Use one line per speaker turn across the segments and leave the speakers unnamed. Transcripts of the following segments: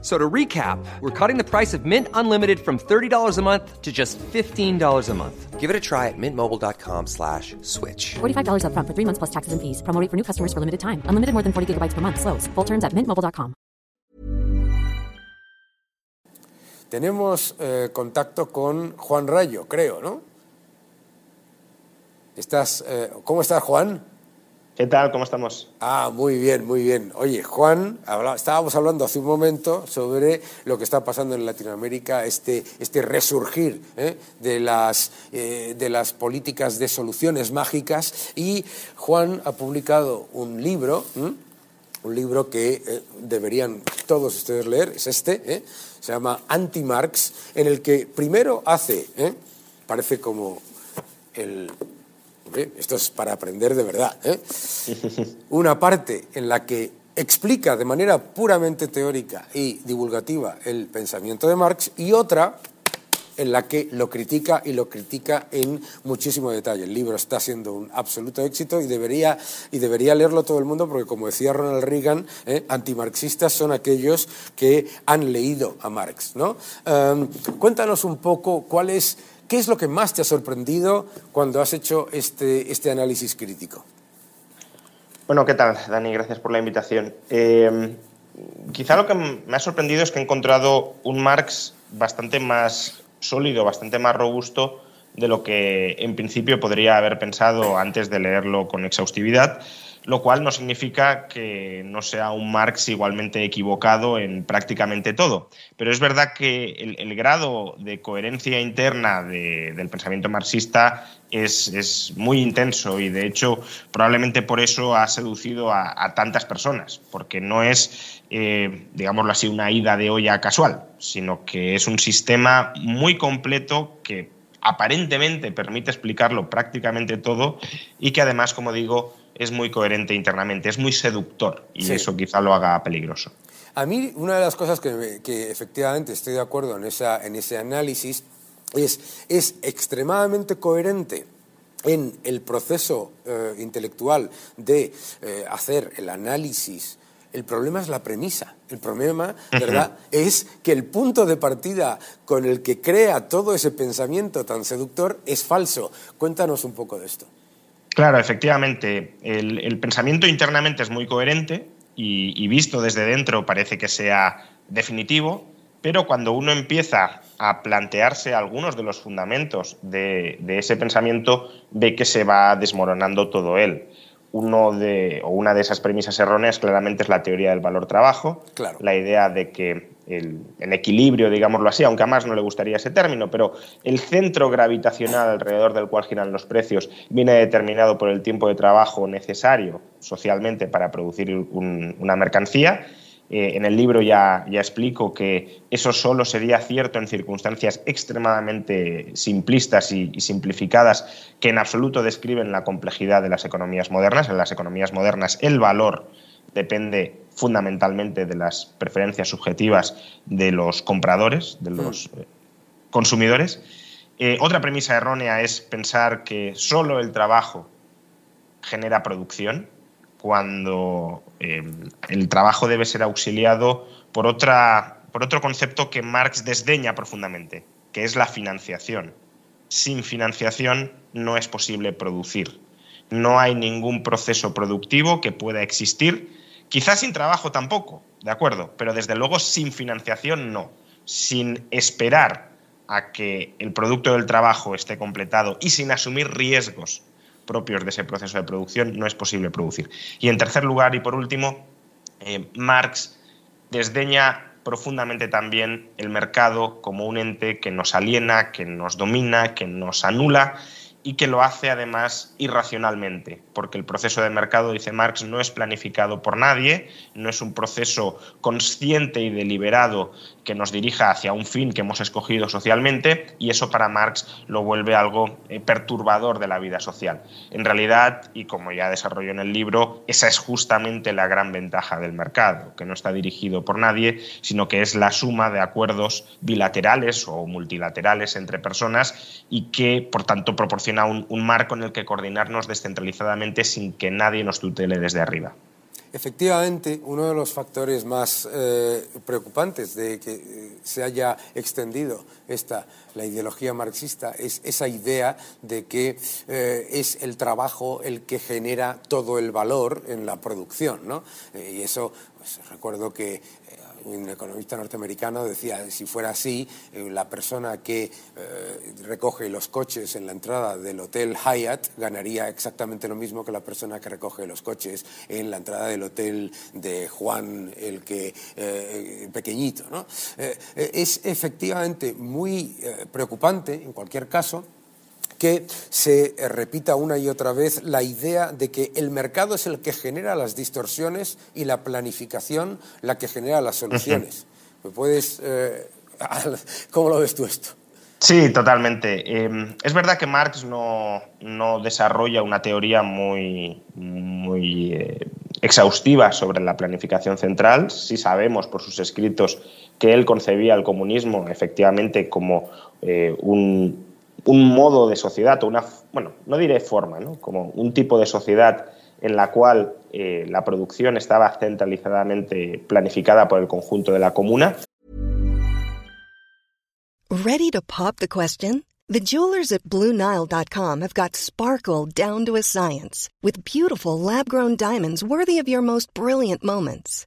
So to recap, we're cutting the price of Mint Unlimited from $30 a month to just $15 a month.
Give it a try at mintmobile.com slash switch.
$45 upfront for three months plus taxes and fees. Promo rate for new customers for limited time. Unlimited more than 40 gigabytes per month. Slows. Full terms at mintmobile.com.
Tenemos eh, contacto con Juan Rayo, creo, ¿no? Estás, eh, ¿Cómo estás, Juan?
¿Qué tal? ¿Cómo estamos?
Ah, muy bien, muy bien. Oye, Juan, estábamos hablando hace un momento sobre lo que está pasando en Latinoamérica, este, este resurgir ¿eh? de, las, eh, de las políticas de soluciones mágicas. Y Juan ha publicado un libro, un libro que eh, deberían todos ustedes leer, es este, se llama Anti-Marx, en el que primero hace, parece como el, Hombre, Esto es para aprender de verdad. ¿eh? Una parte en la que explica de manera puramente teórica y divulgativa el pensamiento de Marx y otra en la que lo critica y lo critica en muchísimo detalle. El libro está siendo un absoluto éxito y debería, y debería leerlo todo el mundo porque, como decía Ronald Reagan, ¿eh? antimarxistas son aquellos que han leído a Marx. ¿no? Em, cuéntanos un poco cuál es, qué es lo que más te ha sorprendido cuando has hecho este, este análisis crítico.
Bueno, ¿qué tal, Dani? Gracias por la invitación. Eh, quizá lo que me ha sorprendido es que he encontrado un Marx bastante más sólido, bastante más robusto de lo que en principio podría haber pensado antes de leerlo con exhaustividad, lo cual no significa que no sea un Marx igualmente equivocado en prácticamente todo. Pero es verdad que el, grado de coherencia interna de- del pensamiento marxista es, es muy intenso y de hecho probablemente por eso ha seducido a, a tantas personas, porque no es, eh, digámoslo así, una ida de olla casual, sino que es un sistema muy completo que aparentemente permite explicarlo prácticamente todo y que además, como digo, es muy coherente internamente, es muy seductor y
Sí.
eso quizá lo haga peligroso.
A mí, una de las cosas que efectivamente estoy de acuerdo en, esa, en ese análisis es, es extremadamente coherente en el proceso eh, intelectual de eh, hacer el análisis. El problema es la premisa. El problema, ¿verdad?, es que el punto de partida con el que crea todo ese pensamiento tan seductor es falso. Cuéntanos un poco de esto.
Claro, efectivamente, el, el pensamiento internamente es muy coherente y, y visto desde dentro parece que sea definitivo, pero cuando uno empieza a plantearse algunos de los fundamentos de, de ese pensamiento, ve que se va desmoronando todo él. Uno de, o una de esas premisas erróneas claramente es la teoría del valor trabajo,
Claro.
la idea de que el, el equilibrio, digámoslo así, aunque a más no le gustaría ese término, pero el centro gravitacional alrededor del cual giran los precios viene determinado por el tiempo de trabajo necesario socialmente para producir un- una mercancía. Eh, en el libro ya, ya explico que eso solo sería cierto en circunstancias extremadamente simplistas y, y simplificadas que en absoluto describen la complejidad de las economías modernas. En las economías modernas el valor depende fundamentalmente de las preferencias subjetivas de los compradores, de los eh, consumidores. Eh, otra premisa errónea es pensar que solo el trabajo genera producción, cuando eh, el trabajo debe ser auxiliado por, otra, por otro concepto que Marx desdeña profundamente, que es la financiación. Sin financiación no es posible producir. No hay ningún proceso productivo que pueda existir, quizás sin trabajo tampoco, ¿de acuerdo? Pero desde luego sin financiación no. Sin esperar a que el producto del trabajo esté completado y sin asumir riesgos propios de ese proceso de producción no es posible producir. Y en tercer lugar y por último, eh, Marx desdeña profundamente también el mercado como un ente que nos aliena, que nos domina, que nos anula y que lo hace además irracionalmente, porque el proceso de mercado, dice Marx, no es planificado por nadie, no es un proceso consciente y deliberado que nos dirija hacia un fin que hemos escogido socialmente y eso para Marx lo vuelve algo eh, perturbador de la vida social. En realidad, y como ya desarrolló en el libro, esa es justamente la gran ventaja del mercado, que no está dirigido por nadie, sino que es la suma de acuerdos bilaterales o multilaterales entre personas y que, por tanto, proporciona un, un marco en el que coordinarnos descentralizadamente sin que nadie nos tutele desde arriba.
Efectivamente, uno de los factores más eh, preocupantes de que eh, se haya extendido esta, la ideología marxista es esa idea de que eh, es el trabajo el que genera todo el valor en la producción. ¿no? y eso, pues, recuerdo que un economista norteamericano decía, si fuera así, eh, la persona que eh, recoge los coches en la entrada del hotel Hyatt ganaría exactamente lo mismo que la persona que recoge los coches en la entrada del hotel de Juan el que eh, pequeñito. ¿no? es efectivamente muy preocupante, en cualquier caso, que se eh, repita una y otra vez la idea de que el mercado es el que genera las distorsiones y la planificación la que genera las soluciones. puedes, eh, ¿Cómo lo ves tú esto?
Sí, totalmente. Em, es verdad que Marx no, desarrolla una teoría muy, muy eh, exhaustiva sobre la planificación central. Sí sabemos por sus escritos que él concebía el comunismo efectivamente como un, un modo de sociedad, o una, no diré forma, ¿no? como un tipo de sociedad en la cual eh, la producción estaba centralizadamente planificada por el conjunto de la comuna.
Ready to pop the question? The jewelers at BlueNile.com have got sparkle down to a science with beautiful lab-grown diamonds worthy of your most brilliant moments.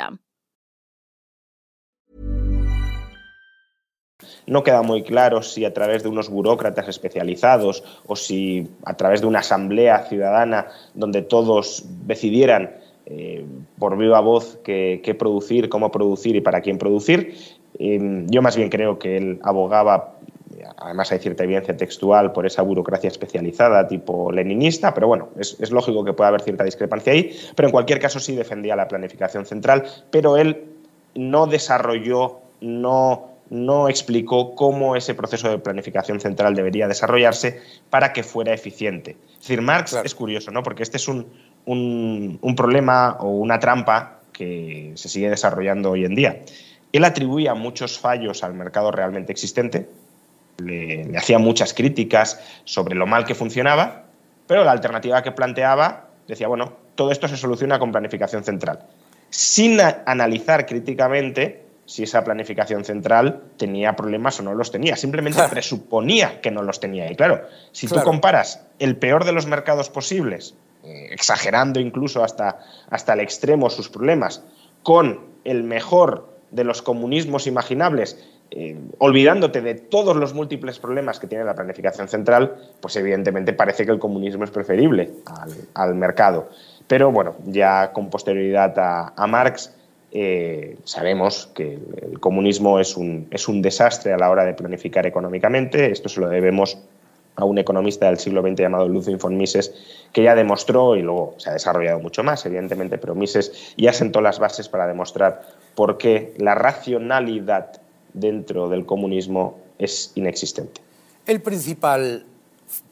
No queda muy claro si a través de unos burócratas especializados o si a través de una asamblea ciudadana donde todos decidieran eh, por viva voz qué, producir, cómo producir y para quién producir. Em, yo más bien creo que él abogaba además hay cierta evidencia textual por esa burocracia especializada tipo leninista, pero bueno, es, lógico que pueda haber cierta discrepancia ahí, pero en cualquier caso sí defendía la planificación central, pero él no desarrolló, no, no explicó cómo ese proceso de planificación central debería desarrollarse para que fuera eficiente. Es decir, Marx es curioso, ¿no? porque este es un, un problema o una trampa que se sigue desarrollando hoy en día. Él atribuía muchos fallos al mercado realmente existente, le, hacía muchas críticas sobre lo mal que funcionaba, pero la alternativa que planteaba decía, bueno, todo esto se soluciona con planificación central, sin analizar críticamente si esa planificación central tenía problemas o no los tenía. Simplemente presuponía que no los tenía. Y claro, si tú comparas el peor de los mercados posibles, eh, exagerando incluso hasta, hasta el extremo sus problemas, con el mejor de los comunismos imaginables, eh, olvidándote de todos los múltiples problemas que tiene la planificación central, pues evidentemente parece que el comunismo es preferible al, mercado. Pero bueno, ya con posterioridad a, Marx, eh, sabemos que el comunismo es un, es un desastre a la hora de planificar económicamente. Esto se lo debemos a un economista del siglo XX llamado Ludwig von Mises, que ya demostró, y luego se ha desarrollado mucho más, evidentemente, pero Mises ya sentó las bases para demostrar por qué la racionalidad dentro del comunismo es inexistente.
El principal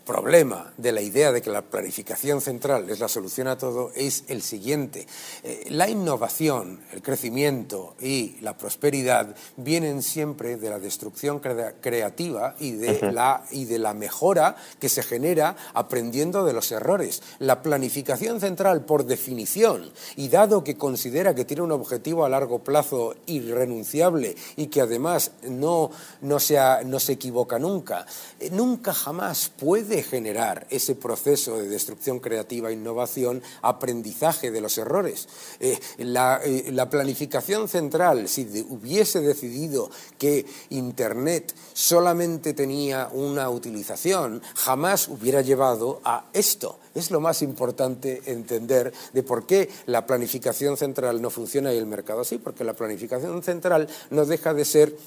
problema de la idea de que la planificación central es la solución a todo es el siguiente. Eh, la innovación, el crecimiento y la prosperidad vienen siempre de la destrucción creativa y de, la, y de la mejora que se genera aprendiendo de los errores. La planificación central, por definición, y dado que considera que tiene un objetivo a largo plazo irrenunciable y que además no, no, no se equivoca nunca, eh, nunca jamás puede generar ese proceso de destrucción creativa, innovación, aprendizaje de los errores. Eh, eh, la, planificación central, si hubiese decidido que Internet solamente tenía una utilización, jamás hubiera llevado a esto. Es lo más importante entender de por qué la planificación central no funciona y el mercado sí, porque la planificación central no deja de ser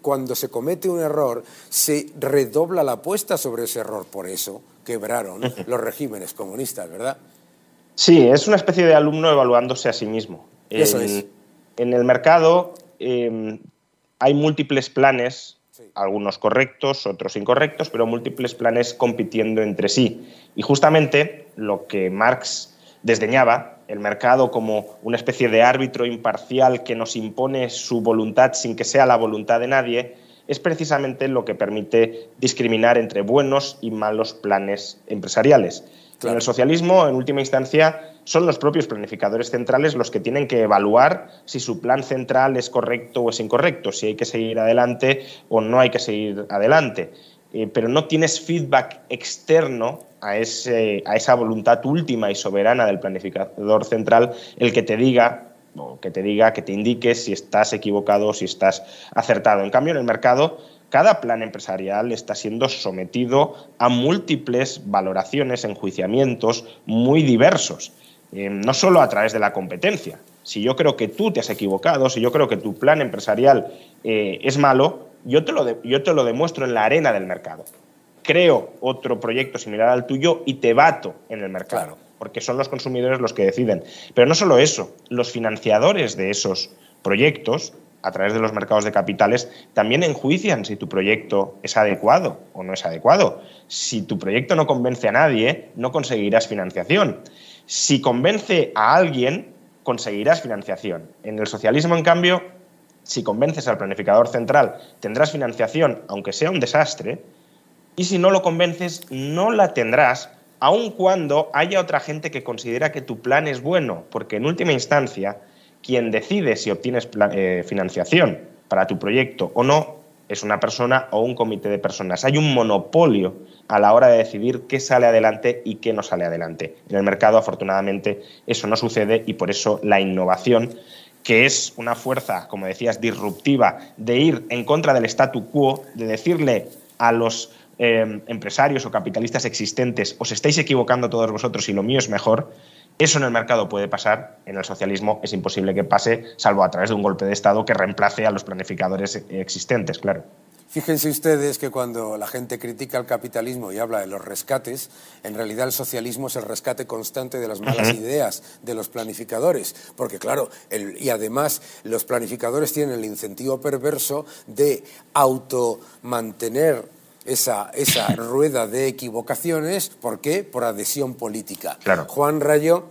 cuando se comete un error, se redobla la apuesta sobre ese error. Por eso quebraron los regímenes comunistas, ¿verdad?
Sí, es una especie de alumno evaluándose a sí mismo.
Eso
en,
es.
En el mercado em, hay múltiples planes, algunos correctos, otros incorrectos, pero múltiples planes compitiendo entre sí. Y justamente lo que Marx desdeñaba el mercado como una especie de árbitro imparcial que nos impone su voluntad sin que sea la voluntad de nadie, es precisamente lo que permite discriminar entre buenos y malos planes empresariales. En el socialismo, en última instancia, son los propios planificadores centrales los que tienen que evaluar si su plan central es correcto o es incorrecto, si hay que seguir adelante o no hay que seguir adelante. Eh, pero no tienes feedback externo a, ese, a esa voluntad última y soberana del planificador central el que te diga que te diga, que te indique si estás equivocado o si estás acertado. En cambio, en el mercado, cada plan empresarial está siendo sometido a múltiples valoraciones, enjuiciamientos muy diversos, eh, no solo a través de la competencia. Si yo creo que tú te has equivocado, si yo creo que tu plan empresarial eh, es malo, yo te, lo yo te lo demuestro en la arena del mercado. Creo otro proyecto similar al tuyo y te bato en el mercado, porque son los consumidores los que deciden. Pero no solo eso, los financiadores de esos proyectos, a través de los mercados de capitales, también enjuician si tu proyecto es adecuado o no es adecuado. Si tu proyecto no convence a nadie, no conseguirás financiación. Si convence a alguien, conseguirás financiación. En el socialismo, en cambio, si convences al planificador central, tendrás financiación, aunque sea un desastre, y si no lo convences, no la tendrás, aun cuando haya otra gente que considera que tu plan es bueno, porque en última instancia, quien decide si obtienes eh, financiación para tu proyecto o no es una persona o un comité de personas. Hay un monopolio a la hora de decidir qué sale adelante y qué no sale adelante. En el mercado, afortunadamente, eso no sucede y por eso la innovación que es una fuerza, como decías, disruptiva, de ir en contra del statu quo, de decirle a los eh, empresarios o capitalistas existentes, os estáis equivocando todos vosotros y lo mío es mejor, eso en el mercado puede pasar, en el socialismo es imposible que pase, salvo a través de un golpe de Estado que reemplace a los planificadores existentes, claro.
Fíjense ustedes que cuando la gente critica el capitalismo y habla de los rescates, en realidad el socialismo es el rescate constante de las malas ideas de los planificadores. Porque claro, y además los planificadores tienen el incentivo perverso de automantener esa, esa rueda de equivocaciones. ¿Por qué? Por adhesión política. Juan Rayo,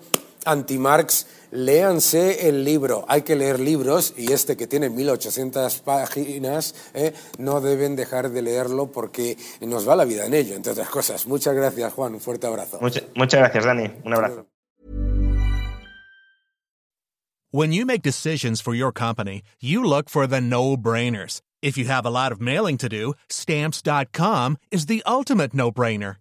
anti-Marx, léanse el libro. Hay que leer libros y este que tiene 1800 páginas, eh, no deben dejar de leerlo porque nos va la vida en ello, entre otras cosas. Muchas gracias, Juan. Un fuerte abrazo.
muchas gracias, Dani. Un abrazo.
When you make decisions for your company, you look for the no-brainers. If you have a lot of mailing to do, stamps.com is the ultimate no-brainer.